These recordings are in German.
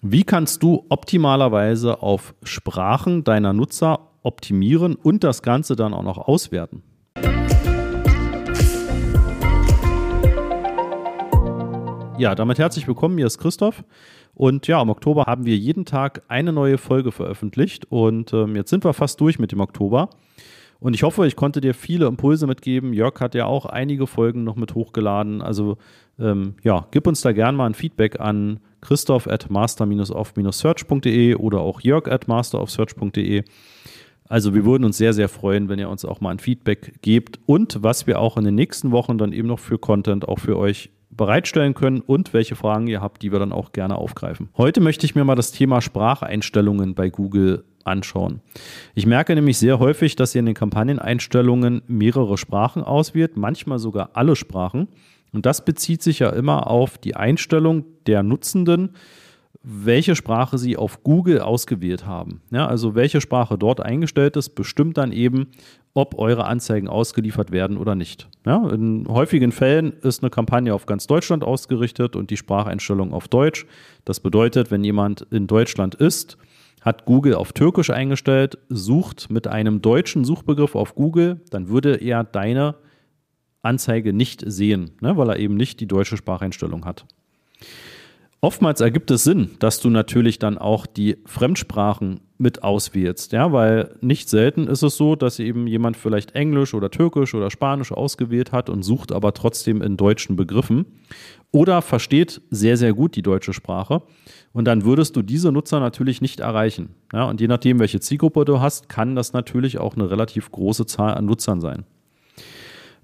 Wie kannst du optimalerweise auf Sprachen deiner Nutzer optimieren und das Ganze dann auch noch auswerten? Ja, damit herzlich willkommen. Hier ist Christoph. Und ja, im Oktober haben wir jeden Tag eine neue Folge veröffentlicht. Und ähm, jetzt sind wir fast durch mit dem Oktober. Und ich hoffe, ich konnte dir viele Impulse mitgeben. Jörg hat ja auch einige Folgen noch mit hochgeladen. Also ähm, ja, gib uns da gerne mal ein Feedback an Christoph at master-of-search.de oder auch Jörg at masterofsearch.de. Also wir würden uns sehr, sehr freuen, wenn ihr uns auch mal ein Feedback gebt und was wir auch in den nächsten Wochen dann eben noch für Content auch für euch bereitstellen können und welche Fragen ihr habt, die wir dann auch gerne aufgreifen. Heute möchte ich mir mal das Thema Spracheinstellungen bei Google anschauen. Ich merke nämlich sehr häufig, dass ihr in den Kampagneneinstellungen mehrere Sprachen auswählt, manchmal sogar alle Sprachen. Und das bezieht sich ja immer auf die Einstellung der Nutzenden, welche Sprache sie auf Google ausgewählt haben. Ja, also welche Sprache dort eingestellt ist, bestimmt dann eben, ob eure Anzeigen ausgeliefert werden oder nicht. Ja, in häufigen Fällen ist eine Kampagne auf ganz Deutschland ausgerichtet und die Spracheinstellung auf Deutsch. Das bedeutet, wenn jemand in Deutschland ist, hat Google auf Türkisch eingestellt, sucht mit einem deutschen Suchbegriff auf Google, dann würde er deine Anzeige nicht sehen, ne, weil er eben nicht die deutsche Spracheinstellung hat. Oftmals ergibt es Sinn, dass du natürlich dann auch die Fremdsprachen mit auswählst, ja, weil nicht selten ist es so, dass eben jemand vielleicht Englisch oder Türkisch oder Spanisch ausgewählt hat und sucht aber trotzdem in deutschen Begriffen oder versteht sehr, sehr gut die deutsche Sprache und dann würdest du diese Nutzer natürlich nicht erreichen. Ja, und je nachdem, welche Zielgruppe du hast, kann das natürlich auch eine relativ große Zahl an Nutzern sein.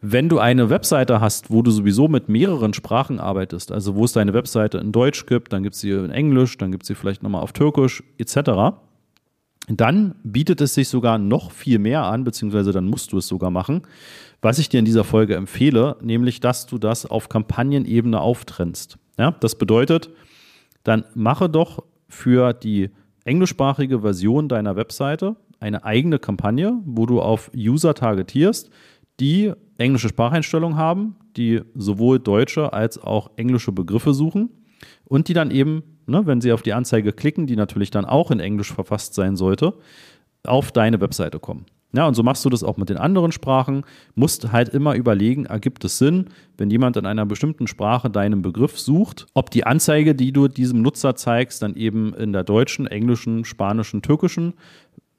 Wenn du eine Webseite hast, wo du sowieso mit mehreren Sprachen arbeitest, also wo es deine Webseite in Deutsch gibt, dann gibt es sie in Englisch, dann gibt es sie vielleicht nochmal auf Türkisch etc., dann bietet es sich sogar noch viel mehr an, beziehungsweise dann musst du es sogar machen, was ich dir in dieser Folge empfehle, nämlich dass du das auf Kampagnenebene auftrennst. Ja, das bedeutet, dann mache doch für die englischsprachige Version deiner Webseite eine eigene Kampagne, wo du auf User targetierst, die englische Spracheinstellungen haben, die sowohl deutsche als auch englische Begriffe suchen und die dann eben, ne, wenn sie auf die Anzeige klicken, die natürlich dann auch in Englisch verfasst sein sollte, auf deine Webseite kommen. Ja, und so machst du das auch mit den anderen Sprachen. Musst halt immer überlegen, ergibt es Sinn, wenn jemand in einer bestimmten Sprache deinen Begriff sucht, ob die Anzeige, die du diesem Nutzer zeigst, dann eben in der deutschen, englischen, spanischen, türkischen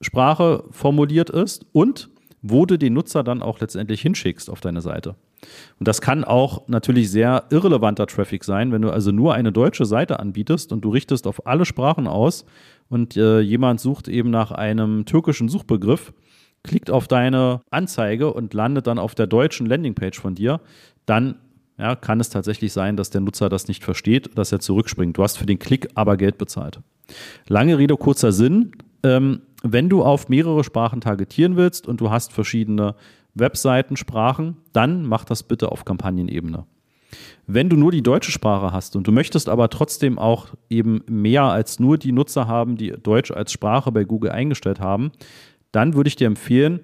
Sprache formuliert ist und wo du den Nutzer dann auch letztendlich hinschickst auf deine Seite. Und das kann auch natürlich sehr irrelevanter Traffic sein, wenn du also nur eine deutsche Seite anbietest und du richtest auf alle Sprachen aus und äh, jemand sucht eben nach einem türkischen Suchbegriff, klickt auf deine Anzeige und landet dann auf der deutschen Landingpage von dir, dann ja, kann es tatsächlich sein, dass der Nutzer das nicht versteht, dass er zurückspringt. Du hast für den Klick aber Geld bezahlt. Lange Rede, kurzer Sinn. Ähm, wenn du auf mehrere Sprachen targetieren willst und du hast verschiedene Webseitensprachen, dann mach das bitte auf Kampagnenebene. Wenn du nur die deutsche Sprache hast und du möchtest aber trotzdem auch eben mehr als nur die Nutzer haben, die Deutsch als Sprache bei Google eingestellt haben, dann würde ich dir empfehlen,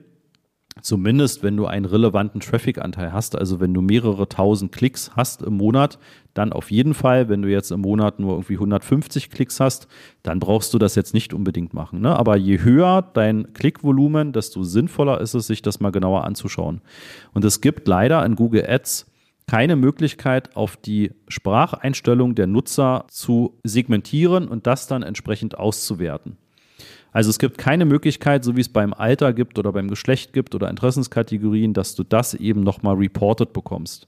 Zumindest wenn du einen relevanten Traffic-Anteil hast, also wenn du mehrere tausend Klicks hast im Monat, dann auf jeden Fall. Wenn du jetzt im Monat nur irgendwie 150 Klicks hast, dann brauchst du das jetzt nicht unbedingt machen. Ne? Aber je höher dein Klickvolumen, desto sinnvoller ist es, sich das mal genauer anzuschauen. Und es gibt leider in Google Ads keine Möglichkeit, auf die Spracheinstellung der Nutzer zu segmentieren und das dann entsprechend auszuwerten. Also es gibt keine Möglichkeit, so wie es beim Alter gibt oder beim Geschlecht gibt oder Interessenskategorien, dass du das eben nochmal reported bekommst.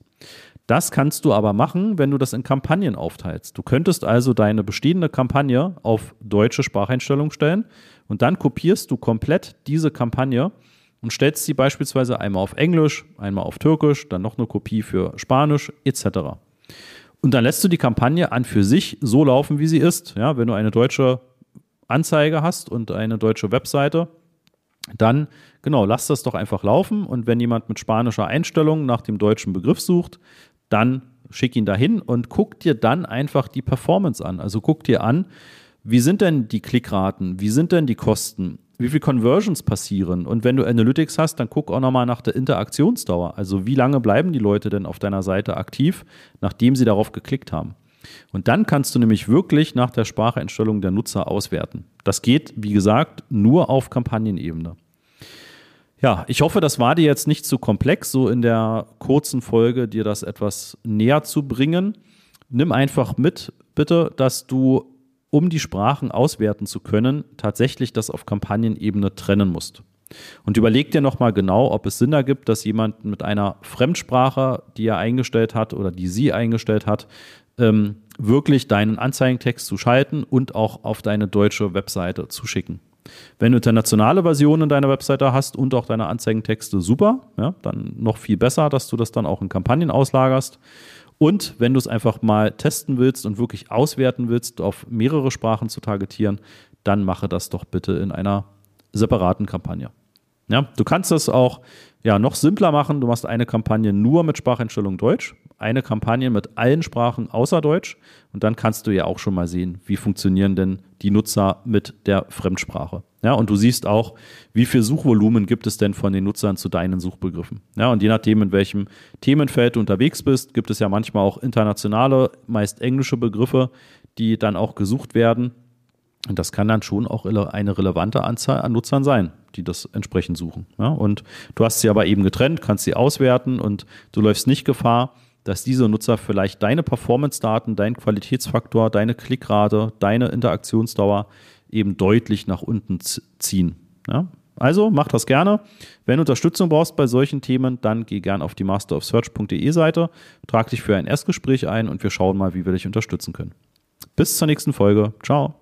Das kannst du aber machen, wenn du das in Kampagnen aufteilst. Du könntest also deine bestehende Kampagne auf deutsche Spracheinstellung stellen und dann kopierst du komplett diese Kampagne und stellst sie beispielsweise einmal auf Englisch, einmal auf Türkisch, dann noch eine Kopie für Spanisch etc. Und dann lässt du die Kampagne an für sich so laufen, wie sie ist. Ja, wenn du eine deutsche Anzeige hast und eine deutsche Webseite, dann genau, lass das doch einfach laufen und wenn jemand mit spanischer Einstellung nach dem deutschen Begriff sucht, dann schick ihn dahin und guck dir dann einfach die Performance an. Also guck dir an, wie sind denn die Klickraten, wie sind denn die Kosten, wie viele Conversions passieren und wenn du Analytics hast, dann guck auch nochmal nach der Interaktionsdauer. Also wie lange bleiben die Leute denn auf deiner Seite aktiv, nachdem sie darauf geklickt haben. Und dann kannst du nämlich wirklich nach der Spracheinstellung der Nutzer auswerten. Das geht, wie gesagt, nur auf Kampagnenebene. Ja, ich hoffe, das war dir jetzt nicht zu komplex, so in der kurzen Folge dir das etwas näher zu bringen. Nimm einfach mit, bitte, dass du, um die Sprachen auswerten zu können, tatsächlich das auf Kampagnenebene trennen musst. Und überleg dir nochmal genau, ob es Sinn ergibt, dass jemand mit einer Fremdsprache, die er eingestellt hat oder die sie eingestellt hat, ähm, wirklich deinen Anzeigentext zu schalten und auch auf deine deutsche Webseite zu schicken. Wenn du internationale Versionen deiner Webseite hast und auch deine Anzeigentexte, super. Ja, dann noch viel besser, dass du das dann auch in Kampagnen auslagerst. Und wenn du es einfach mal testen willst und wirklich auswerten willst, auf mehrere Sprachen zu targetieren, dann mache das doch bitte in einer separaten Kampagne. Ja, du kannst das auch ja, noch simpler machen. Du machst eine Kampagne nur mit Spracheinstellung Deutsch, eine Kampagne mit allen Sprachen außer Deutsch und dann kannst du ja auch schon mal sehen, wie funktionieren denn die Nutzer mit der Fremdsprache. Ja, und du siehst auch, wie viel Suchvolumen gibt es denn von den Nutzern zu deinen Suchbegriffen. Ja, und je nachdem, in welchem Themenfeld du unterwegs bist, gibt es ja manchmal auch internationale, meist englische Begriffe, die dann auch gesucht werden. Und das kann dann schon auch eine relevante Anzahl an Nutzern sein, die das entsprechend suchen. Ja, und du hast sie aber eben getrennt, kannst sie auswerten und du läufst nicht Gefahr, dass diese Nutzer vielleicht deine Performance-Daten, deinen Qualitätsfaktor, deine Klickrate, deine Interaktionsdauer eben deutlich nach unten ziehen. Ja? Also mach das gerne. Wenn du Unterstützung brauchst bei solchen Themen, dann geh gerne auf die masterofsearch.de Seite, trag dich für ein Erstgespräch ein und wir schauen mal, wie wir dich unterstützen können. Bis zur nächsten Folge. Ciao.